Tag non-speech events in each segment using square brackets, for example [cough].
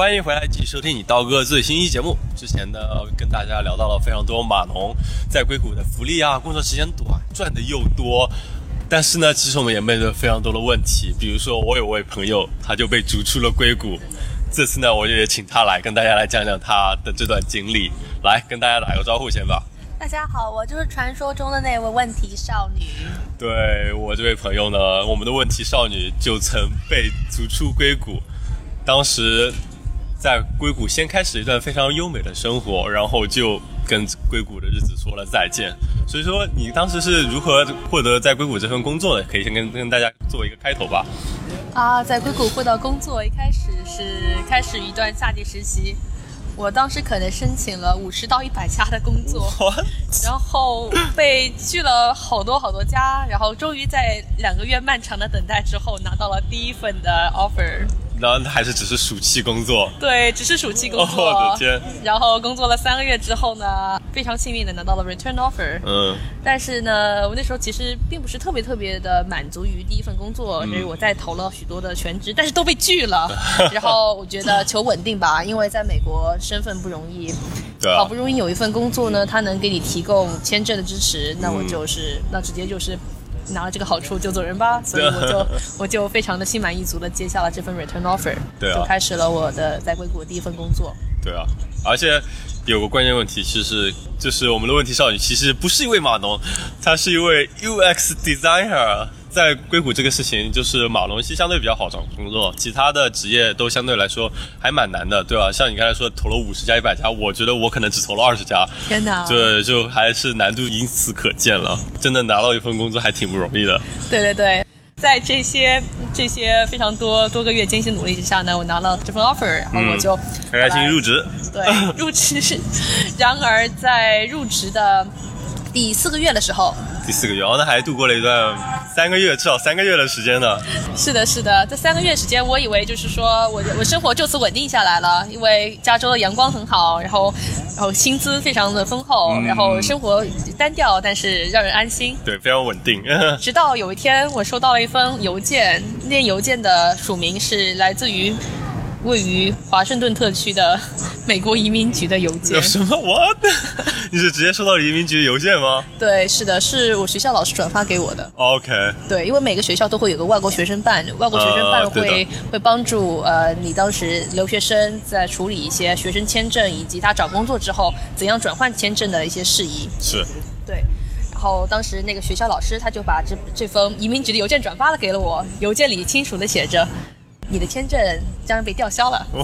欢迎回来继续收听你刀哥最新一期节目。之前呢，跟大家聊到了非常多码农在硅谷的福利啊，工作时间短，赚的又多。但是呢，其实我们也面对非常多的问题，比如说我有位朋友，他就被逐出了硅谷。这次呢，我就也请他来跟大家来讲讲他的这段经历，来跟大家打个招呼先吧。大家好，我就是传说中的那位问题少女。对我这位朋友呢，我们的问题少女就曾被逐出硅谷，当时。在硅谷先开始一段非常优美的生活，然后就跟硅谷的日子说了再见。所以说，你当时是如何获得在硅谷这份工作的？可以先跟跟大家做一个开头吧。啊，在硅谷获得工作，一开始是开始一段夏季实习。我当时可能申请了五十到一百家的工作，[laughs] 然后被拒了好多好多家，然后终于在两个月漫长的等待之后，拿到了第一份的 offer。然后还是只是暑期工作，对，只是暑期工作。我的天！然后工作了三个月之后呢，非常幸运的拿到了 return offer。嗯。但是呢，我那时候其实并不是特别特别的满足于第一份工作，因为我在投了许多的全职，但是都被拒了。[laughs] 然后我觉得求稳定吧，因为在美国身份不容易。对。好不容易有一份工作呢，他能给你提供签证的支持，那我就是那直接就是。拿了这个好处就走人吧，[laughs] 所以我就我就非常的心满意足的接下了这份 return offer，对就开始了我的在硅谷第一份工作。对啊，而且有个关键问题，其实就是我们的问题少女其实不是一位码农，她是一位 UX designer。在硅谷这个事情，就是马龙系相对比较好找工作，其他的职业都相对来说还蛮难的，对吧？像你刚才说投了五十家、一百家，我觉得我可能只投了二十家，天哪！对，就还是难度因此可见了。真的拿到一份工作还挺不容易的。对对对，在这些这些非常多多个月艰辛努力之下呢，我拿了这份 offer，然后我就开开心入职。对，[laughs] 入职。[laughs] 然而在入职的第四个月的时候。第四个月，哦，那还度过了一段三个月，至少三个月的时间呢。是的，是的，这三个月时间，我以为就是说我我生活就此稳定下来了，因为加州的阳光很好，然后然后薪资非常的丰厚，然后生活单调，但是让人安心。对，非常稳定。[laughs] 直到有一天，我收到了一封邮件，那邮件的署名是来自于。位于华盛顿特区的美国移民局的邮件。有什么？我的？你是直接收到移民局的邮件吗？对，是的，是我学校老师转发给我的。OK。对，因为每个学校都会有个外国学生办，外国学生办会会帮助呃你当时留学生在处理一些学生签证以及他找工作之后怎样转换签证的一些事宜。是。对。然后当时那个学校老师他就把这这封移民局的邮件转发了给了我，邮件里清楚的写着。你的签证将被吊销了！[laughs]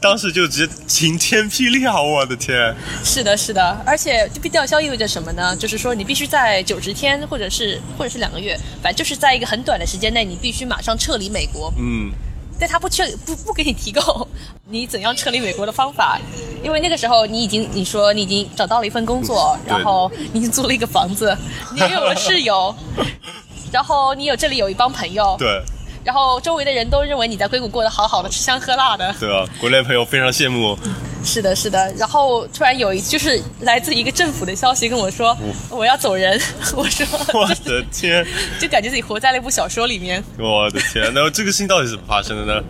当时就直接晴天霹雳啊！我的天！是的，是的，而且被吊销意味着什么呢？就是说你必须在九十天，或者是或者是两个月，反正就是在一个很短的时间内，你必须马上撤离美国。嗯，但他不撤不不给你提供 [laughs] 你怎样撤离美国的方法，因为那个时候你已经你说你已经找到了一份工作，然后你已经租了一个房子，你有了室友，[laughs] 然后你有这里有一帮朋友。对。然后周围的人都认为你在硅谷过得好好的，吃香喝辣的。对啊，国内朋友非常羡慕。是的，是的。然后突然有一就是来自一个政府的消息跟我说，我要走人。[laughs] 我说，我的 [laughs] 天，就感觉自己活在了一部小说里面。我的天，那这个事情到底是怎么发生的呢？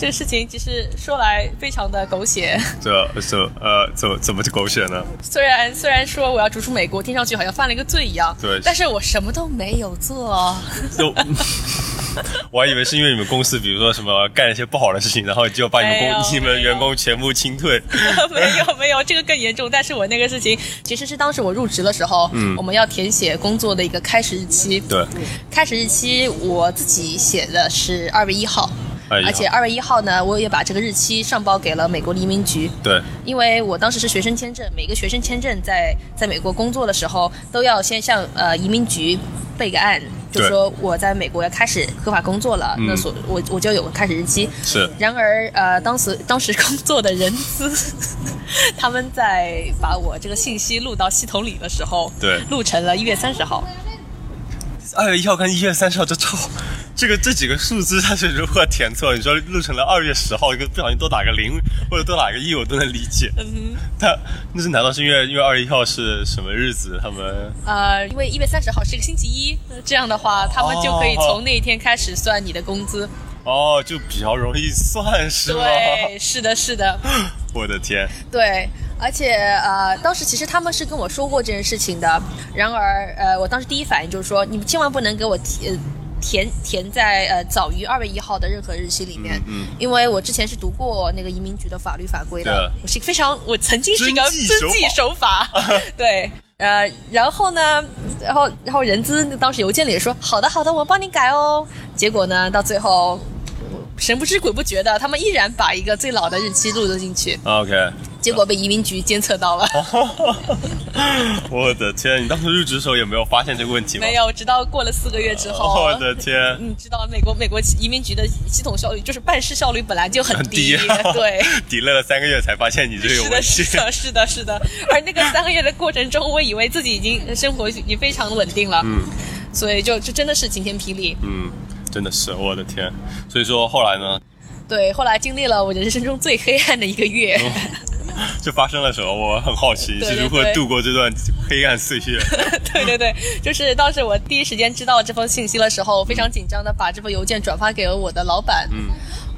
这个事情其实说来非常的狗血。这这呃，怎么怎么就狗血呢？虽然虽然说我要逐出美国，听上去好像犯了一个罪一样。对。但是我什么都没有做。[laughs] 有。[laughs] 我还以为是因为你们公司，比如说什么干一些不好的事情，然后就把你们工、你们员工全部清退。[laughs] 没有没有，这个更严重。但是我那个事情其实是当时我入职的时候，嗯，我们要填写工作的一个开始日期。对，开始日期我自己写的是二月一号，而且二月一号呢，我也把这个日期上报给了美国移民局。对，因为我当时是学生签证，每个学生签证在在美国工作的时候，都要先向呃移民局备个案。就说我在美国要开始合法工作了，那所我我就有个开始日期。是。然而，呃，当时当时工作的人资，[laughs] 他们在把我这个信息录到系统里的时候，对，录成了一月三十号。二月一号跟一月三十号就超。这个这几个数字它是如何填错？你说录成了二月十号，一个不小心多打个零或者多打个一，我都能理解。嗯，他那是难道是因为因为二月一号是什么日子？他们呃，因为一月三十号是一个星期一，这样的话他们就可以从那一天开始算你的工资。哦，就比较容易算是吗？对，是的，是的，[laughs] 我的天，对。而且呃，当时其实他们是跟我说过这件事情的。然而呃，我当时第一反应就是说，你们千万不能给我填填填在呃早于二月一号的任何日期里面，嗯因为我之前是读过那个移民局的法律法规的，我是非常我曾经是一个遵纪遵纪守法，[laughs] 对。呃，然后呢，然后然后人资当时邮件里也说好的好的，我帮你改哦。结果呢，到最后神不知鬼不觉的，他们依然把一个最老的日期录了进去，OK，结果被移民局监测到了。[laughs] 我的天，你当时入职的时候有没有发现这个问题吗？没有，直到过了四个月之后，我的天，你知道美国美国移民局的系统效率就是办事效率本来就很很低，低，对。[laughs] delay 了三个月才发现你这个有是的，问题是。的，是的，是的。而那个三个月的过程中，我以为自己已经生活已经非常稳定了，嗯所以就就真的是晴天霹雳。嗯，真的是我的天。所以说后来呢，对，后来经历了我人生中最黑暗的一个月，[laughs] 就发生了什么，我很好奇是如何度过这段黑暗岁月。[laughs] 对对对，就是当时我第一时间知道这封信息的时候，非常紧张的把这封邮件转发给了我的老板。嗯。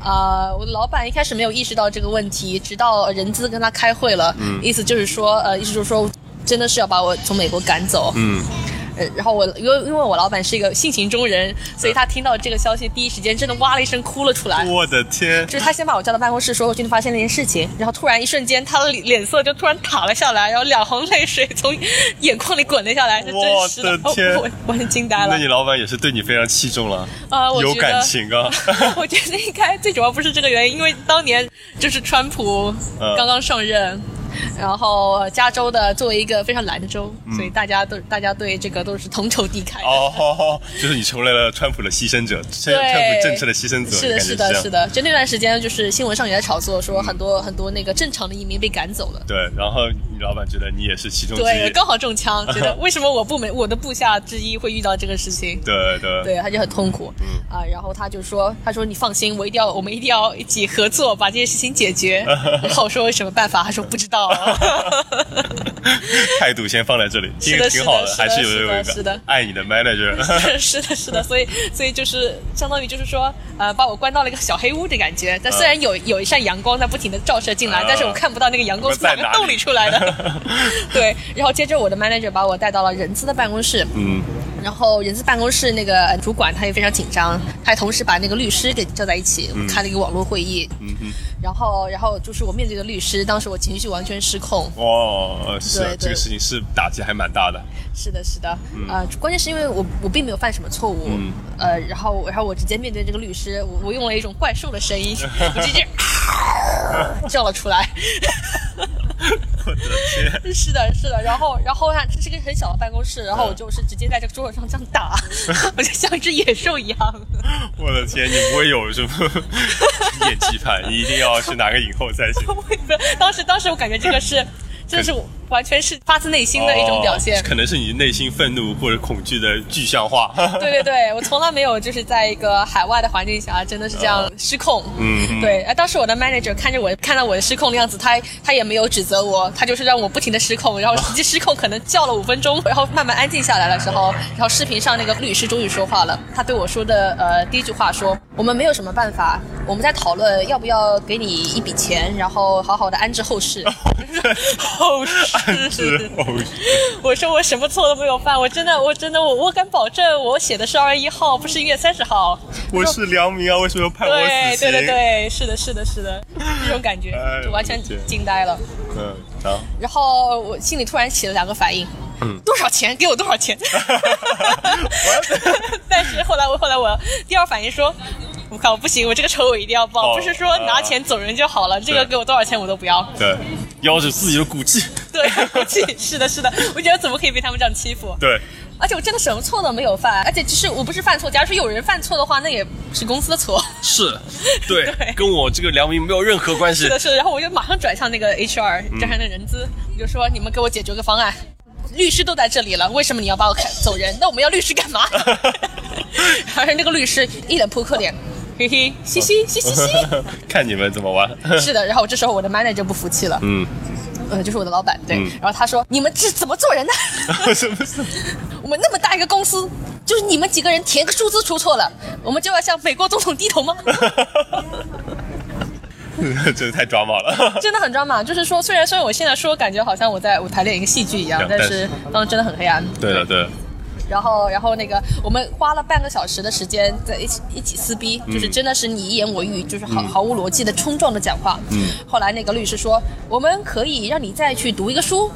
啊、我的老板一开始没有意识到这个问题，直到人资跟他开会了，嗯。意思就是说，呃，意思就是说，真的是要把我从美国赶走。嗯，呃，然后我因为因为我老板是一个性情中人，所以他听到这个消息第一时间真的哇了一声哭了出来。我的天，就是他先把我叫到办公室，说我今天发现了一件事情，然后突然一瞬间，他的脸脸色就突然塌了下来，然后两行泪水从眼眶里滚了下来，是真实我的天我我完全惊呆了那。你老板也是对你非常器重了，啊、我有感情啊。[laughs] 我觉得应该最主要不是这个原因，因为当年就是川普嗯刚刚上任。[laughs] 然后呃加州的作为一个非常蓝的州，所以大家都大家对这个都是同仇敌忾哦，[laughs] 就是你成为了川普的牺牲者，川对川普政策的牺牲者，是的，是的，是的。就那段时间，就是新闻上也在炒作，说很多、很多那个正常的移民被赶走了。对，然后你老板觉得你也是其中之对，一，[laughs] 刚好中枪，觉得为什么我部门我的部下之一会遇到这个事情？对对对，他就很痛苦，嗯啊，然后他就说，他说你放心，我一定要，我们一定要一起合作把这件事情解决。然后我说有什么办法？他说不知道。[laughs] 态度先放在这里，是的挺挺好的还是有一个是的爱你的 manager。[laughs] 是的，是的，所以所以就是相当于就是说，呃，把我关到了一个小黑屋的感觉。但虽然有有一扇阳光在不停的照射进来，啊但是我看不到那个阳光从哪个洞里出来的。[laughs] 对，然后接着我的 manager 把我带到了人资的办公室，嗯，然后人资办公室那个呃主管他也非常紧张，他还同时把那个律师给叫在一起，开了一个网络会议。嗯哼，然后，然后就是我面对的律师，当时我情绪完全失控。哦，是对对这个事情是打击还蛮大的。是的，是的，啊、关键是因为我我并没有犯什么错误，嗯呃，然后然后我直接面对这个律师，我我用了一种怪兽的声音，[laughs] 我直接 [laughs] 叫了出来。我 [laughs] 的天，是的，是的，然后然后它这是个很小的办公室，然后我就是直接在这个桌子上这样打，[laughs] 我就像一只野兽一样。[laughs] 我的天，你不会有什么演技派，你一定要去拿个影后才行。当时当时我感觉这个是，真的是完全是发自内心的一种表现哦。可能是你内心愤怒或者恐惧的具象化。[laughs] 对对对，我从来没有就是在一个海外的环境下，真的是这样失控。嗯嗯对，呃当时我的 manager 看着我，看到我的失控的样子，他他也没有指责我，他就是让我不停的失控，然后实际失控可能叫了五分钟，然后慢慢安静下来的时候，然后视频上那个律师终于说话了，他对我说的呃第一句话说，我们没有什么办法，我们在讨论要不要给你一笔钱，然后好好的安置后事。[laughs] [laughs] 后是事。哦，[laughs] 我说我什么错都没有犯，我真的，我真的，我我敢保证，我写的是二月一号，不是一月三十号。我是良民啊，为什么要判我对死刑？对对对，是的，是的，是的，[laughs] 这种感觉哎就完全惊呆了。嗯，然后然后我心里突然起了两个反应，嗯多少钱？给我多少钱？[laughs] 但是后来我后来我第二反应说。我 [laughs] 靠，不行，我这个仇我一定要报，哦不是说拿钱走人就好了，这个给我多少钱我都不要。对，要求自己的骨气。[laughs] 对，骨气是的，是的，我觉得怎么可以被他们这样欺负？对，而且我真的什么错都没有犯，而且其实我不是犯错，假如说有人犯错的话，那也是公司的错。[laughs] 是，对，对跟我这个良民没有任何关系是。的，是的。然后我就马上转向那个 HR，嗯转向那人资，我就说你们给我解决个方案。律师都在这里了，为什么你要把我开走人？那我们要律师干嘛？而且那个律师一脸扑克脸，嘿嘿，嘻嘻嘻嘻嘻。[laughs] 看你们怎么玩。[laughs] 是的，然后这时候我的 manager 就不服气了，嗯，呃，就是我的老板，对。嗯然后他说：“你们这怎么做人的？[laughs] 我们那么大一个公司，就就是你们几个人填个数字出错了，我们就要向美国总统低头吗？真的太抓马了，真的很抓马。就是说，虽然虽然我现在说感觉好像我在舞台练一个戏剧一样，但是当时真的很黑暗。对的，对。然后，然后那个我们花了半个小时的时间在一起一起撕逼，就是真的是你一言我一语，就是毫毫无逻辑的冲撞的讲话。嗯。后来那个律师说，我们可以让你再去读一个书，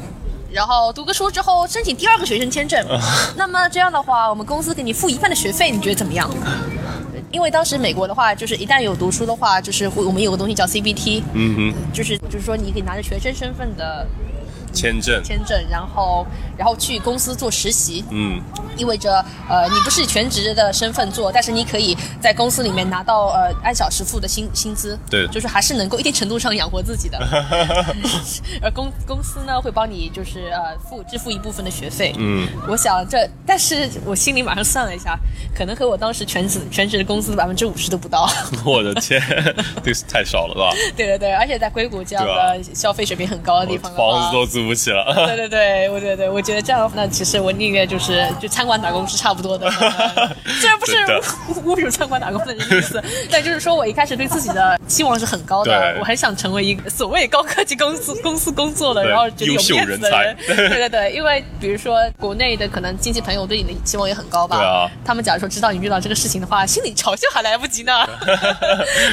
然后读个书之后申请第二个学生签证。[laughs] 那么这样的话，我们公司给你付一半的学费，你觉得怎么样？因为当时美国的话，就是一旦有读书的话，就是我们有个东西叫 CBT，嗯哼，就是就是说你可以拿着学生身份的。签证，签证，然后，然后去公司做实习，嗯，意味着，呃，你不是全职的身份做，但是你可以在公司里面拿到，呃，按小时付的薪薪资，对，就是还是能够一定程度上养活自己的，[laughs] 而公公司呢会帮你就是呃付支付一部分的学费，嗯，我想这，但是我心里马上算了一下，可能和我当时全职全职的工资的百分之五十都不到，[laughs] 我的天，[laughs] 这是太少了吧？对对对，而且在硅谷这样的消费水平很高的地方，房子都租。不起了。对对对，我对对，我觉得这样，那其实我宁愿就是就餐馆打工是差不多的。虽然不是侮辱餐馆打工的意思，但就是说我一开始对自己的期望是很高的，我很想成为一个所谓高科技公司公司工作的，然后觉得有面子的人。对对对，因为比如说国内的可能亲戚朋友对你的期望也很高吧。对啊。他们假如说知道你遇到这个事情的话，心里嘲笑还来不及呢。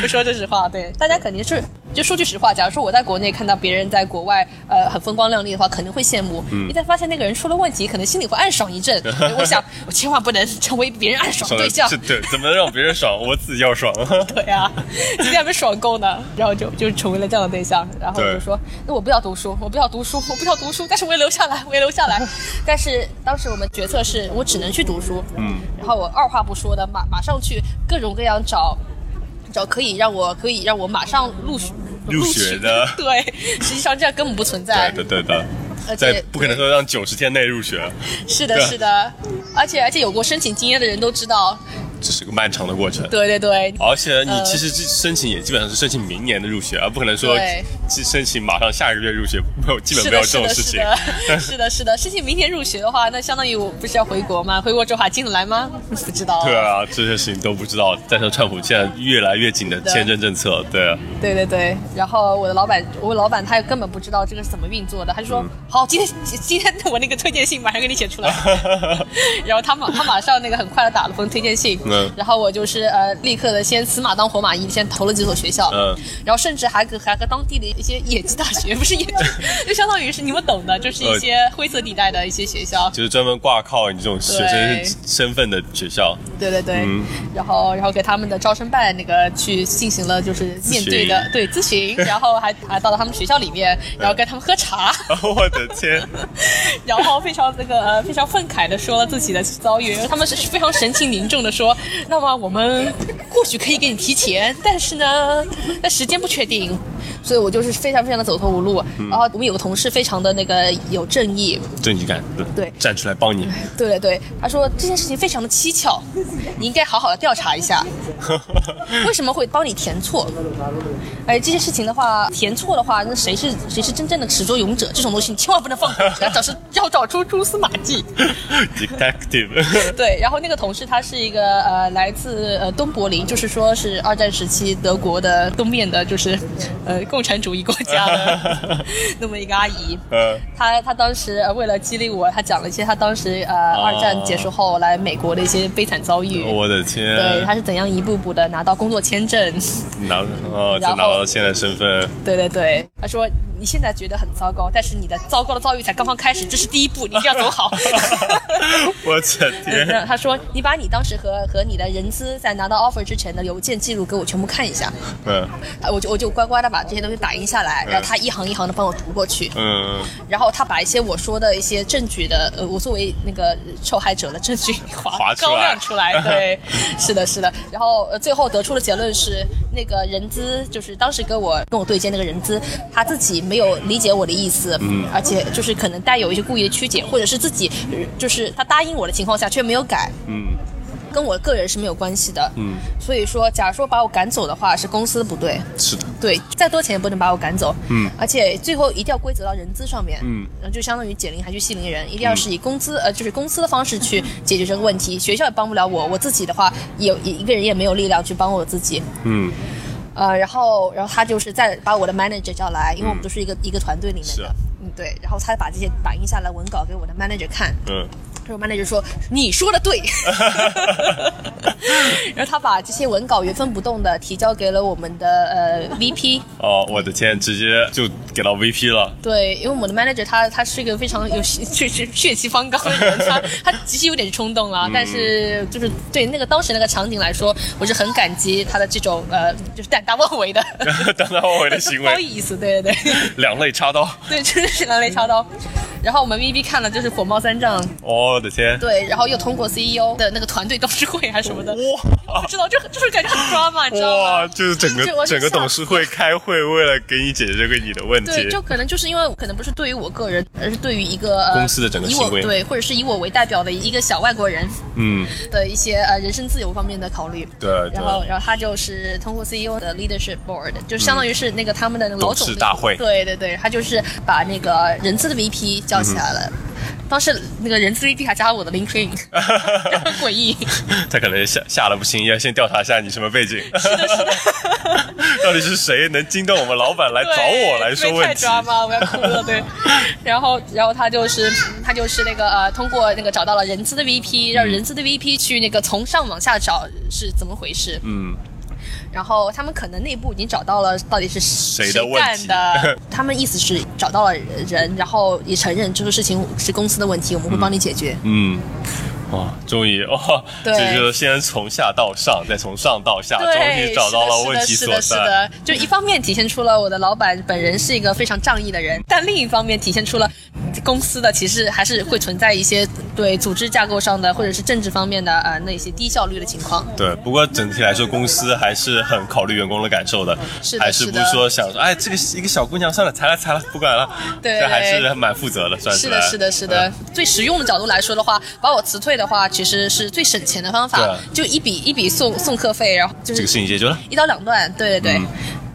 不说这实话，对大家肯定是。就说句实话，假如说我在国内看到别人在国外，呃，很风光亮丽的话，肯定会羡慕。一旦发现那个人出了问题，可能心里会暗爽一阵。[laughs] 我想，我千万不能成为别人暗爽的对象。[laughs] 对，怎么能让别人爽？我自己要爽。[laughs] 对啊，今天还没爽够呢，然后就就成为了这样的对象。然后我就说，那我不要读书，我不要读书，我不要读书，但是我也留下来，我也留下来。但是当时我们决策是我只能去读书。嗯。然后我二话不说的马马上去各种各样找。找可以让我可以让我马上录取入学的，[laughs] 对，实际上这样根本不存在，对对的，而且不可能说让九十天内入学，是的，是的，而且而且有过申请经验的人都知道。这是个漫长的过程，对对对，而且你其实申请也基本上是申请明年的入学，而不可能说去申请马上下个月入学，没有基本没有这种事情。是的，是的，申请明年入学的话，那相当于我不是要回国吗？回国之后还进得来吗？不知道。对啊，这些事情都不知道。再说川普现在越来越紧的签证政策，对啊。对对对，然后我的老板，我老板他根本不知道这个是怎么运作的，他就说好，今天今天我那个推荐信马上给你写出来。[laughs] 然后他马他马上那个很快的打了封推荐信。然后我就是呃，立刻的先死马当活马医，先投了几所学校，嗯，然后甚至还和还和当地的一些野鸡大学，不是野鸡，就相当于是你们懂的，就是一些灰色地带的一些学校，就是专门挂靠你这种学生身份的学校。对对对，然后然后给他们的招生办那个去进行了就是面对的对咨询，然后还还到了他们学校里面，然后跟他们喝茶。[laughs] 我的天！[laughs] 然后非常那个呃非常愤慨的说了自己的遭遇，他们是非常神情凝重的说。[laughs] 那么我们或许可以给你提前，但是呢，那时间不确定，所以我就是非常非常的走投无路。然后我们有个同事非常的那个有正义，正义感，对，站出来帮你。[laughs] 对对对，他说这件事情非常的蹊跷，你应该好好的调查一下，[laughs] 为什么会帮你填错？哎，这件事情的话，填错的话，那谁是谁是真正的始作俑者？这种东西你千万不能放过，[laughs] 要找是要找出蛛丝马迹。Detective。对，然后那个同事他是一个呃。来自呃东柏林，就是说是二战时期德国的东面的，就是呃共产主义国家的 [laughs] 那么一个阿姨。嗯，她她当时为了激励我，她讲了一些她当时呃二战结束后来美国的一些悲惨遭遇。我的天！对，她是怎样一步步的拿到工作签证，拿哦，就拿到现在身份。对对对，她说。你现在觉得很糟糕，但是你的糟糕的遭遇才刚刚开始，这是第一步，你一定要走好。[laughs] 我的天！[laughs] 她说：“你把你当时和和你的人资在拿到 offer 之前的邮件记录给我全部看一下。”嗯，我就我就乖乖的把这些东西打印下来，然后他一行一行的帮我读过去。嗯，然后他把一些我说的一些证据的，呃，我作为那个受害者的证据 [laughs] 划高亮出来。对，[laughs] 是的，是的。然后最后得出的结论是，那个人资就是当时跟我跟我对接那个人资，他自己。没有理解我的意思，嗯，而且就是可能带有一些故意的曲解，或者是自己就是他答应我的情况下却没有改，嗯，跟我个人是没有关系的。嗯，所以说，假如说把我赶走的话，是公司不对。是的，对，再多钱也不能把我赶走。嗯，而且最后一定要归责到人资上面。嗯，就相当于减零还去系铃人，一定要是以工资呃，就是公司的方式去解决这个问题。学校也帮不了我，我自己的话，有一一个人也没有力量去帮我自己。嗯，呃，然后，然后他就是再把我的 manager 叫来，因为我们都是一个、一个团队里面的嗯，对，然后他把这些打印下来文稿给我的 manager 看，嗯，然后 manager 说你说的对，[laughs] 然后他把这些文稿原封不动的提交给了我们的呃 VP，[laughs] 哦，我的天，直接就给到 VP 了。对，因为我们的 manager 他他是一个非常有血血血气方刚的人，他他其实有点冲动了，但是就是对那个当时那个场景来说，我是很感激他的这种呃就是胆大妄为的胆大妄为的行不好为，意思，对对对 [laughs] 两肋插刀。对，真的是两肋插刀。然后我们 VB 看了就是火冒三丈，我的天，对，然后又通过 CEO 的那个团队董事会还是什么的，哇。不知道就就是感觉很 drama，你知道哇，吗？就是整个整个董事会开会，为了给你解决这个你的问题。对，就可能就是因为可能不是对于我个人，而是对于一个、呃、公司的整个以我行为。对，或者是以我为代表的一个小外国人嗯，的一些呃人身自由方面的考虑。对然后，然后他就是通过 CEO 的 leadership board，就相当于是那个他们的老董总事大会。对对对，他就是把那个人资的 VP 叫起来了。当时那个人资 VP 还加了我的 LinkedIn，就 [laughs] 很诡异。他可能吓吓得不行，要先调查一下你什么背景，[laughs] 是的，是的。[laughs] 到底是谁能惊动我们老板来找我来说问题太？抓吗？我要哭了，对。然后，然后他就是他就是那个呃，通过那个找到了人资的 VP，让人资的 VP 去那个从上往下找是怎么回事。嗯，然后他们可能内部已经找到了到底是谁谁的问干题的，[laughs] 他们意思是找到了人，然后也承认这个事情是公司的问题，我们会帮你解决。嗯，哇，终于哦，对这就是先从下到上，再从上到下，终，于找到了问题所是的，是的，是。的，就一方面体现出了我的老板本人是一个非常仗义的人，[laughs] 但另一方面体现出了公司的其实还是会存在一些对组织架构上的或者是政治方面的呃那些低效率的情况。对，不过整体来说，公司还是很考虑员工的感受的，是的还是不是说想说，哎，这个一个小姑娘，算了，裁了裁了，不管了，对这还是蛮负责的，算是的，是的，是的。最实用的角度来说的话，把我辞退的话，其实是最省钱的方法啊，就一笔一笔送送课费，然后就这个是事情解决了。一刀两断。对对对。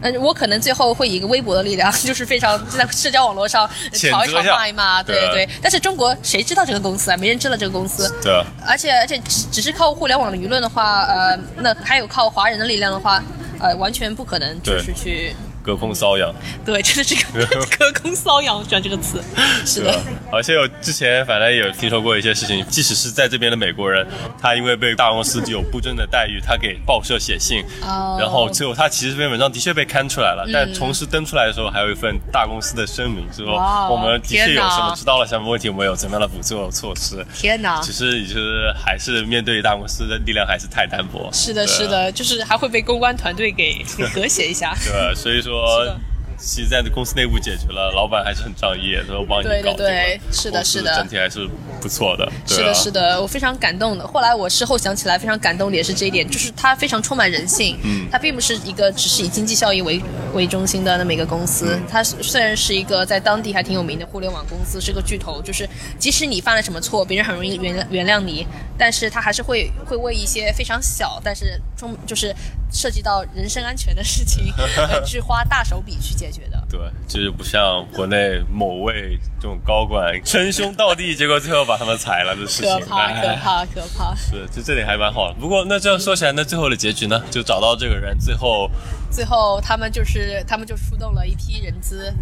嗯，我可能最后会以一个微博的力量，就是非常就在社交网络上谴吵一吵责一下骂一骂，对对啊对。但是中国谁知道这个公司啊？没人知道这个公司。对啊，而且而且只只是靠互联网的舆论的话，呃，那还有靠华人的力量的话，呃，完全不可能就是去隔空瘙痒。对，真的是个 [laughs] 隔空瘙痒，我喜欢这个词。是的，而且我之前反正也有听说过一些事情，即使是在这边的美国人，他因为被大公司有不正的待遇，他给报社写信，哦然后最后他其实这篇文章的确被刊出来了，但同时登出来的时候还有一份大公司的声明，说哇哦我们的确有什么知道了什么问题，我们有怎么样的补救措施。天哪！只是就是还是面对大公司的力量还是太单薄。是的，是的，就是还会被公关团队给给和谐一下。[laughs] 对，所以说是的。其实在公司内部解决了，老板还是很仗义，都帮你对对搞定了对是的是的整体还是不错的。对是的，啊是的，我非常感动的。后来我事后想起来，非常感动的也是这一点，就是它非常充满人性。嗯，它并不是一个只是以经济效益为为中心的那么一个公司。嗯它虽然是一个在当地还挺有名的互联网公司，是个巨头，就是即使你犯了什么错，别人很容易原谅原谅你，但是他还是会会为一些非常小，但是中就是涉及到人身安全的事情，[laughs] 呃去花大手笔去解决的。对，就是不像国内某位这种高管称兄道弟，结果最后把他们裁了的事情。可怕，可哎怕，可怕！[laughs] 是，就这点还蛮好的。不过那这样说起来，那最后的结局呢？就找到这个人，最后最后他们就是他们就出动了一批人资，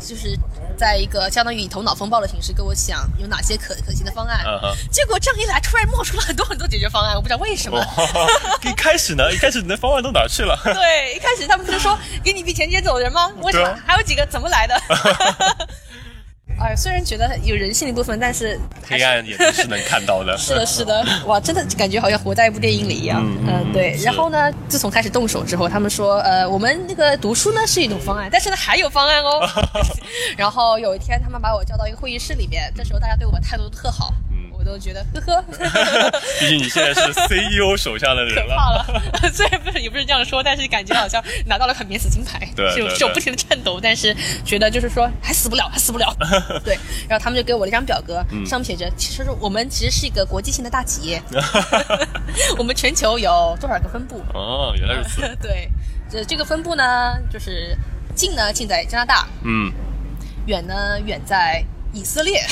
就是在一个相当于以头脑风暴的形式跟我讲有哪些可可行的方案。结果这样一来，突然冒出了很多很多解决方案，我不知道为什么。[laughs] 一开始呢，一开始你的方案都哪儿去了？[laughs] 对，一开始他们不是说给你一笔钱接走人吗？为什么？还有几个怎么来的？[laughs] 哎，虽然觉得有人性的一部分，但是是。黑暗眼睛是能看到的。[laughs] 是的，是的，哇，真的感觉好像活在一部电影里一样。嗯嗯、对。然后呢，自从开始动手之后，他们说，呃，我们那个读书呢是一种方案，但是呢还有方案哦。[laughs] [laughs] 然后有一天，他们把我叫到一个会议室里面，这时候大家对我态度都特好。都觉得呵呵。[laughs] 毕竟你现在是 CEO 手下的人了，怕了。[laughs] 虽然不是也不是这样说，但是感觉好像拿到了很免死金牌，对，就手不停的颤抖，但是觉得就是说还死不了，还死不了。[laughs] 对，然后他们就给我了一张表格，上面写着，其实我们其实是一个国际性的大企业，我们全球有多少个分部？哦，原来如此。对，这这个分部呢，就是近呢近在加拿大，嗯，远呢远在。以色列，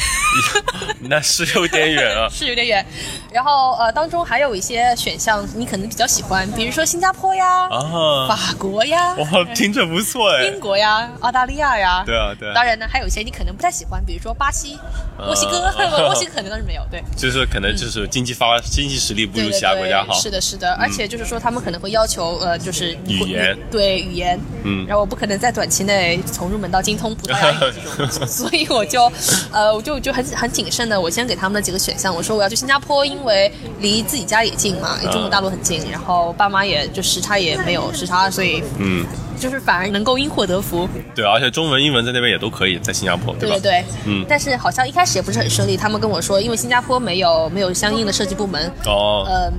[laughs] 那是有点远啊，[laughs] 是有点远。然后呃，当中还有一些选项你可能比较喜欢，比如说新加坡呀，啊，法国呀，哇，听着不错哎，英国呀，澳大利亚呀，对啊对。当然呢，还有一些你可能不太喜欢，比如说巴西、墨西哥，[laughs] 墨西哥可能倒是没有，对。就是可能就是经济发经济实力不如其他国家好。是的，是的，而且就是说他们可能会要求呃，就是语言，对语言，嗯，然后我不可能在短期内从入门到精通葡萄牙语这种，所以我就。呃，我就就很很谨慎的，我先给他们的几个选项，我说我要去新加坡，因为离自己家也近嘛，离中国大陆很近，然后爸妈也就时差也没有时差，所以嗯，就是反而能够因祸得福。对，而且中文、英文在那边也都可以，在新加坡，对对对，嗯。但是好像一开始也不是很顺利，他们跟我说，因为新加坡没有没有相应的设计部门，哦，嗯。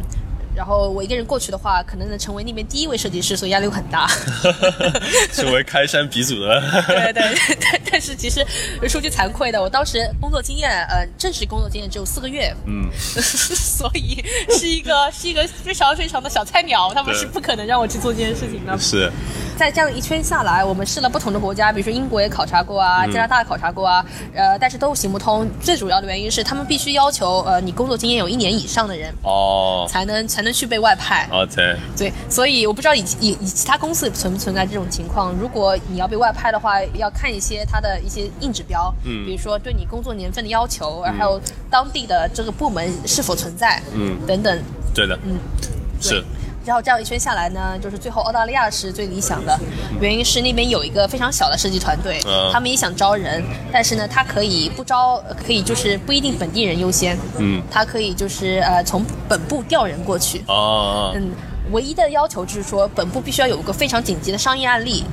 然后我一个人过去的话，可能能成为那边第一位设计师，所以压力很大。[laughs] 成为开山鼻祖的。对 [laughs] 对，但但是其实说句惭愧的，我当时工作经验，呃，正式工作经验只有四个月。嗯。[laughs] 所以是一个是一个非常非常的小菜鸟，他们是不可能让我去做这件事情的。是。在这样一圈下来，我们试了不同的国家，比如说英国也考察过啊，加拿大考察过啊，呃，但是都行不通。最主要的原因是他们必须要求，呃，你工作经验有一年以上的人哦，才能才能去被外派。OK。对，所以我不知道以以以其他公司存不存在这种情况。如果你要被外派的话，要看一些它的一些硬指标，嗯，比如说对你工作年份的要求，还有当地的这个部门是否存在，嗯，等等。对的，嗯，是。然后这样一圈下来呢，就是最后澳大利亚是最理想的，原因是那边有一个非常小的设计团队，他们也想招人，但是呢，他可以不招，可以就是不一定本地人优先，嗯，他可以就是呃从本部调人过去，哦，嗯，唯一的要求就是说本部必须要有一个非常紧急的商业案例。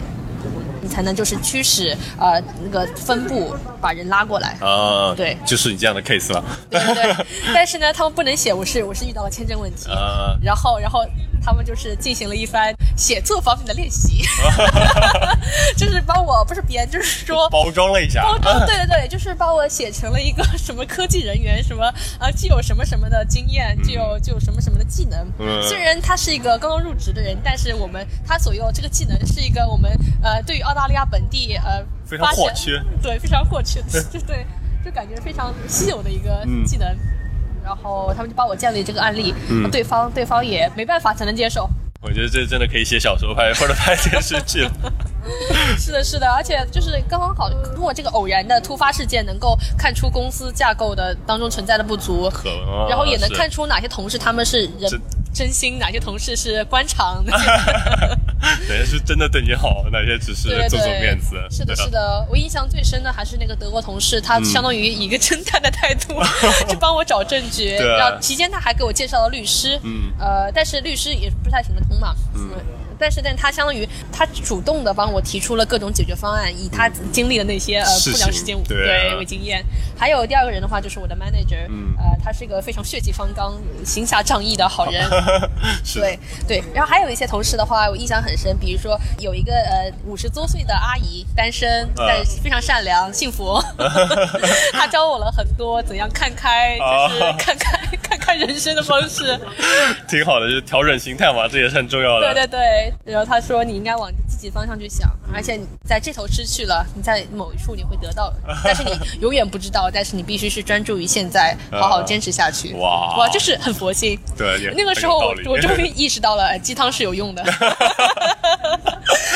你才能就是驱使呃那个分部把人拉过来。啊，对，就是你这样的 case 了。对对对，[laughs] 但是呢，他们不能写我是我是遇到了签证问题。啊，然后然后他们就是进行了一番写作方面的练习，[laughs] 就是帮我不是编，就是说包装了一下，包装对对对，就是帮我写成了一个什么科技人员什么啊，具有什么什么的经验，具有具有什么什么的技能。虽然他是一个刚刚入职的人，但是我们他所用这个技能是一个我们呃对于澳大利亚本地呃非常获缺，对非常获缺，[laughs] 对对，就感觉非常稀有的一个技能。然后他们就帮我建立这个案例，对方对方也没办法才能接受。我觉得这真的可以写小说拍 [laughs] 或者拍电视剧了。[laughs] 是的，是的，而且就是刚刚好通过这个偶然的突发事件，能够看出公司架构的当中存在的不足，然后也能看出哪些同事他们是人。真心哪些同事是官场？[laughs] 哪些是真的对你好？哪些只是做做面子？是的，是的。我印象最深的还是那个德国同事，他相当于以一个侦探的态度 [laughs] 去帮我找证据，然后期间他还给我介绍了律师。嗯，呃，但是律师也不太行得通嘛。嗯。但是，但他相当于他主动的帮我提出了各种解决方案，以他经历的那些呃不良事件对为经验。还有第二个人的话，就是我的 manager，呃，他是一个非常血气方刚、行侠仗义的好人。[laughs] 对对。然后还有一些同事的话，我印象很深，比如说有一个呃五十多岁的阿姨，单身，但非常善良、幸福。[laughs] 他教我了很多怎样看开，就是看开看人生的方式。[laughs] 挺好的，就是调整心态嘛，这也是很重要的。对对对。然后他说：“你应该往自己方向去想，而且在这头失去了，你在某一处你会得到，但是你永远不知道。但是你必须是专注于现在，好好坚持下去。哇 [laughs] 哇，就是很佛心。对，那个时候 [laughs] 我终于意识到了鸡汤是有用的。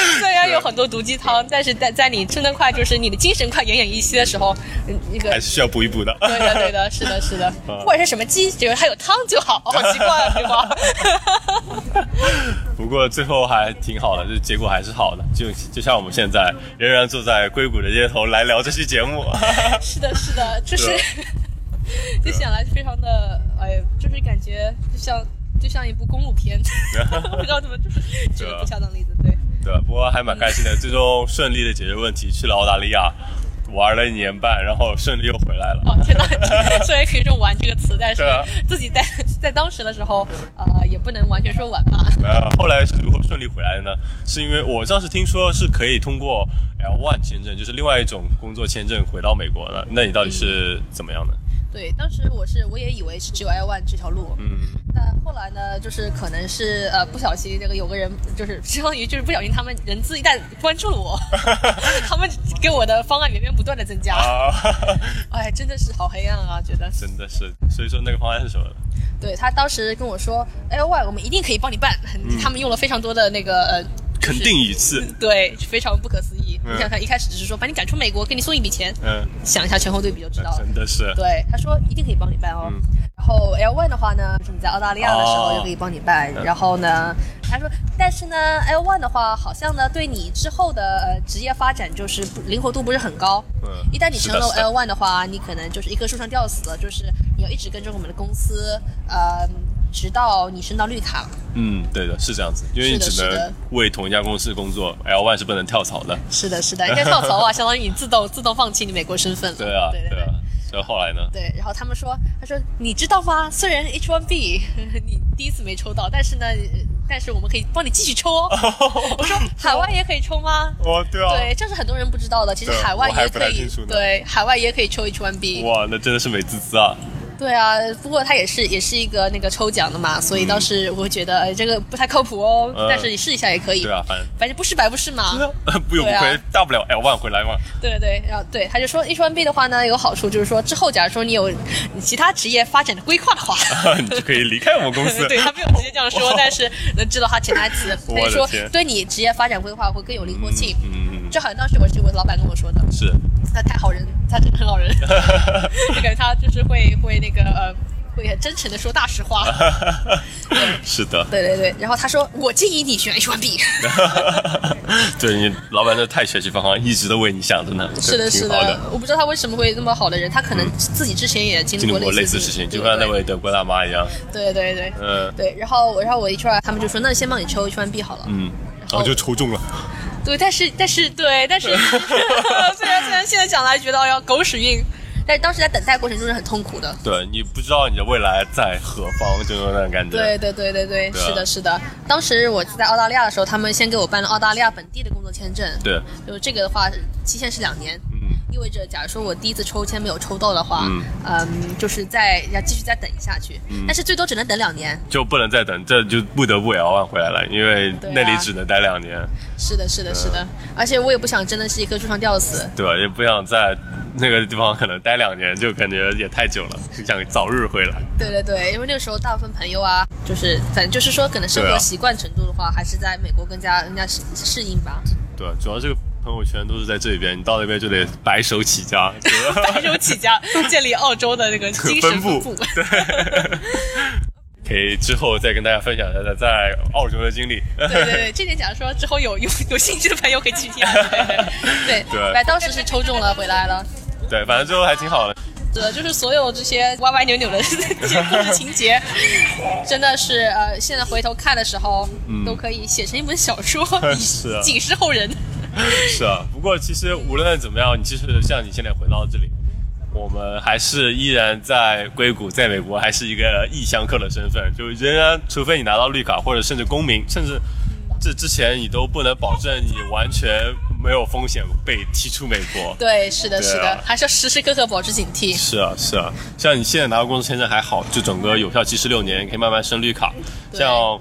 [laughs] 虽然有很多毒鸡汤，但是在在你撑得快，就是你的精神快奄奄一息的时候，那个还是需要补一补的。对的，对的，[laughs] 是的，是的。不管是什么鸡，只要它有汤就好。[laughs] 好奇怪啊，对吗？不过最后还挺好的，就结果还是好的。就就像我们现在仍然坐在硅谷的街头来聊这期节目。是的，是的，就是就想来非常的哎，就是感觉就像就像一部公路片，不知道怎么就是举不恰当例子，对。对，不过还蛮开心的，最终顺利的解决问题，去了澳大利亚。玩了一年半，然后顺利又回来了。哦天哪！[laughs] 虽然可以说“玩”这个词，但是自己在 [laughs] 在当时的时候，呃，也不能完全说玩吧。呃，后来是如何顺利回来的呢？是因为我当时听说是可以通过 L1 签证，就是另外一种工作签证回到美国的。那你到底是怎么样的？对，当时我是我也以为是只有 L one 这条路，嗯，但后来呢，就是可能是呃不小心这个有个人就是 [laughs] 相当于就是不小心他们人资一旦关注了我，[laughs] 他们给我的方案源源不断的增加，啊，[laughs] 哎，真的是好黑暗啊，觉得。真的是。所以说那个方案是什么？对他当时跟我说 L one 我们一定可以帮你办，他们用了非常多的那个呃。就是肯定一次。对，非常不可思议。嗯你想想，一开始只是说把你赶出美国，给你送一笔钱，嗯，想一下前后对比就知道了。真的是。对，他说一定可以帮你办哦。嗯然后 L one 的话呢，就是你在澳大利亚的时候哦就可以帮你办。嗯然后呢，他说，但是呢，L one 的话，好像呢对你之后的呃职业发展就是不灵活度不是很高。嗯一旦你成了 L one 的话，你可能就是一棵树上吊死了，就是你要一直跟着我们的公司，呃，直到你升到绿卡。嗯，对的，是这样子，因为你只能为同一家公司工作，L one 是不能跳槽的。是的，是的，应该跳槽啊，相当于你自动自动放弃你美国身份了。对啊，对对啊。所以后来呢？对，然后他们说，他说你知道吗？虽然 H one B [laughs] 你第一次没抽到，但是呢，呃但是我们可以帮你继续抽哦。我说 [laughs] 海外也可以抽吗？哦，对啊。对，这是很多人不知道的。其实海外也可以对，海外也可以抽 H one B。哇，那真的是美滋滋啊！对啊，不过它也是也是一个那个抽奖的嘛，所以当时我会觉得，哎，这个不太靠谱哦。嗯但是你试一下也可以。对啊，反正反正不试白不试嘛。[laughs] 不有不对亏啊，大不了 L one 回来嘛。对对对，然后对他就说 H1B 的话呢，有好处就是说之后假如说你有你其他职业发展的规划的话，[laughs] 你就可以离开我们公司。[laughs] 对他没有直接这样说，但是能知道他潜台词，所以说对你职业发展规划会更有灵活性。嗯，嗯就好像当时我是我的老板跟我说的，嗯是，他太好人，他真的很好人，[laughs] 就感觉他就是会会那个呃。会很真诚的说大实话，[laughs] 是的，对对对。然后他说：“我建议你选 H1B。[laughs] 对你老板这太学习方法，一直都为你想着呢。”是的，是的。我不知道他为什么会那么好的人，他可能自己之前也经历过类似似事情，就跟那位德国大妈一样。对对对嗯对。然后我然后我一出来他们就说：“那先帮你抽 H1B 好了。”嗯，然后就抽中了。对，但是但是对，但是 [laughs] 虽然虽然现在讲来觉得哎呀狗屎运，但是当时在等待过程中是很痛苦的。对你不知道你的未来在何方，就有那种感觉。对对对对对，对啊是的，是的。当时我在澳大利亚的时候，他们先给我办了澳大利亚本地的工作签证。对，就这个的话，期限是两年，嗯，意味着假如说我第一次抽签没有抽到的话，嗯嗯，就是再要继续再等下去，但是最多只能等两年。就不能再等，这就不得不 L1 回来了，因为那里只能待两年，是的，是的，是的。嗯而且我也不想真的是一棵树上吊死。对吧？也不想在那个地方可能待两年，就感觉也太久了，就想早日回来。对对对，因为那个时候大部分朋友啊，就是反正就是说，可能生活习惯程度的话，还是在美国更加更加适适应吧。对，主要这个朋友圈都是在这边，你到那边就得白手起家，[laughs] 白手起家，建立澳洲的那个精神分分布布。对，可以之后再跟大家分享一下在在澳洲的经历。对对对，这点假如说之后有有有兴趣的朋友可以继续听。对对反正当时是抽中了，回来了。对，反正最后还挺好的。对，就是所有这些歪歪扭扭的这 [laughs] 些故事情节，真的是呃，现在回头看的时候，都可以写成一本小说，[laughs] 是啊以警示后人。[laughs] 是啊，不过其实无论怎么样，你其实像你现在回到这里，我们还是依然在硅谷，在美国还是一个异乡客的身份，就仍然，除非你拿到绿卡或者甚至公民，甚至这之前你都不能保证你完全没有风险被踢出美国。[laughs] 对，是的，啊是的，还是要时时刻刻保持警惕。是啊，是啊，像你现在拿到工作签证还好，就整个有效期是六年，你可以慢慢升绿卡。像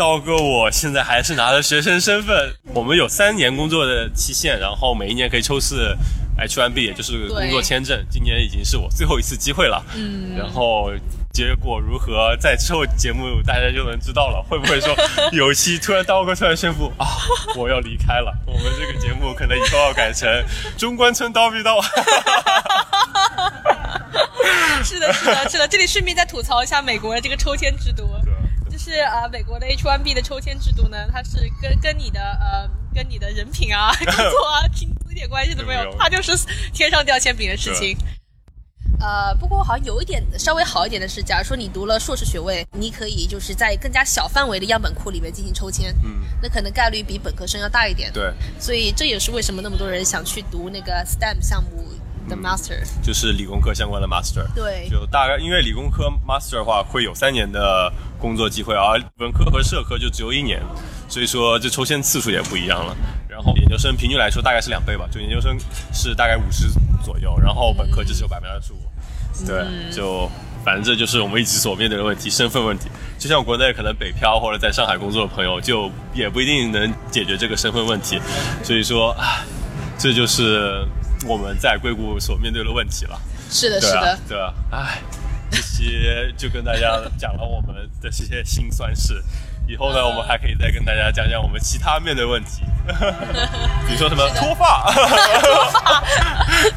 刀哥，我现在还是拿着学生身份，我们有三年工作的期限，然后每一年可以抽四 H1B，也就是工作签证。今年已经是我最后一次机会了，嗯，然后。结果如何，在之后节目大家就能知道了。会不会说有一期突然刀哥突然宣布啊，我要离开了，我们这个节目可能以后要改成中关村刀逼刀。[laughs] 是的，是的，是的。这里顺便再吐槽一下美国的这个抽签制度，就是啊、呃美国的 H1B 的抽签制度呢，它是跟跟你的呃跟你的人品啊、[laughs] 工作啊、薪资一点关系都没有，它就是天上掉馅饼的事情。呃，不过好像有一点稍微好一点的是，假如说你读了硕士学位，你可以就是在更加小范围的样本库里面进行抽签。嗯，那可能概率比本科生要大一点。对，所以这也是为什么那么多人想去读那个 STEM 项目的 master。就是理工科相关的 master。对，就大概因为理工科 master 的话会有三年的工作机会，而文科和社科就只有一年，所以说这抽签次数也不一样了。然后研究生平均来说大概是两倍吧，就研究生是大概五十左右，然后本科就只有百分之二十五。对，就反正这就是我们一直所面对的问题，身份问题。就像国内可能北漂或者在上海工作的朋友，就也不一定能解决这个身份问题。所以说，唉，这就是我们在硅谷所面对的问题了。是的，是的，，对啊，唉，这些就跟大家讲了我们的这些心酸事。以后呢，我们还可以再跟大家讲讲我们其他面对问题，[laughs] 比如说什么 [laughs] 脱发，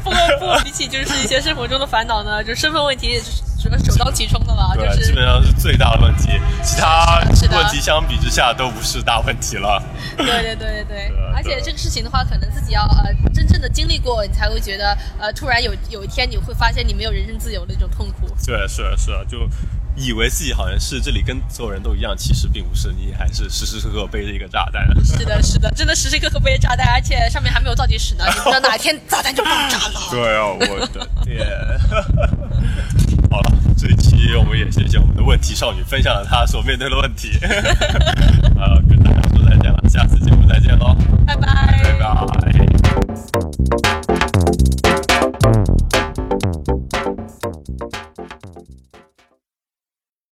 不过不过比起就是一些生活中的烦恼呢，就身份问题是首当其冲的嘛，对，就是基本上是最大的问题，其他问题相比之下都不是大问题了。对对对对对对，而且这个事情的话，可能自己要呃真正的经历过，你才会觉得呃突然有有一天你会发现你没有人身自由的那种痛苦。对，是啊是啊，就以为自己好像是这里跟所有人都一样，其实并不是，你还是时时刻刻背着一个炸弹。是的，是的，真的时时刻刻背着炸弹，而且上面还没有倒计时呢，你不知道哪天炸弹就爆炸了。[laughs] 对啊，我的天！这期我们也谢谢我们的问题少女，分享了她所面对的问题。[laughs] 呃，跟大家说再见了，下次节目再见喽，拜拜，拜拜。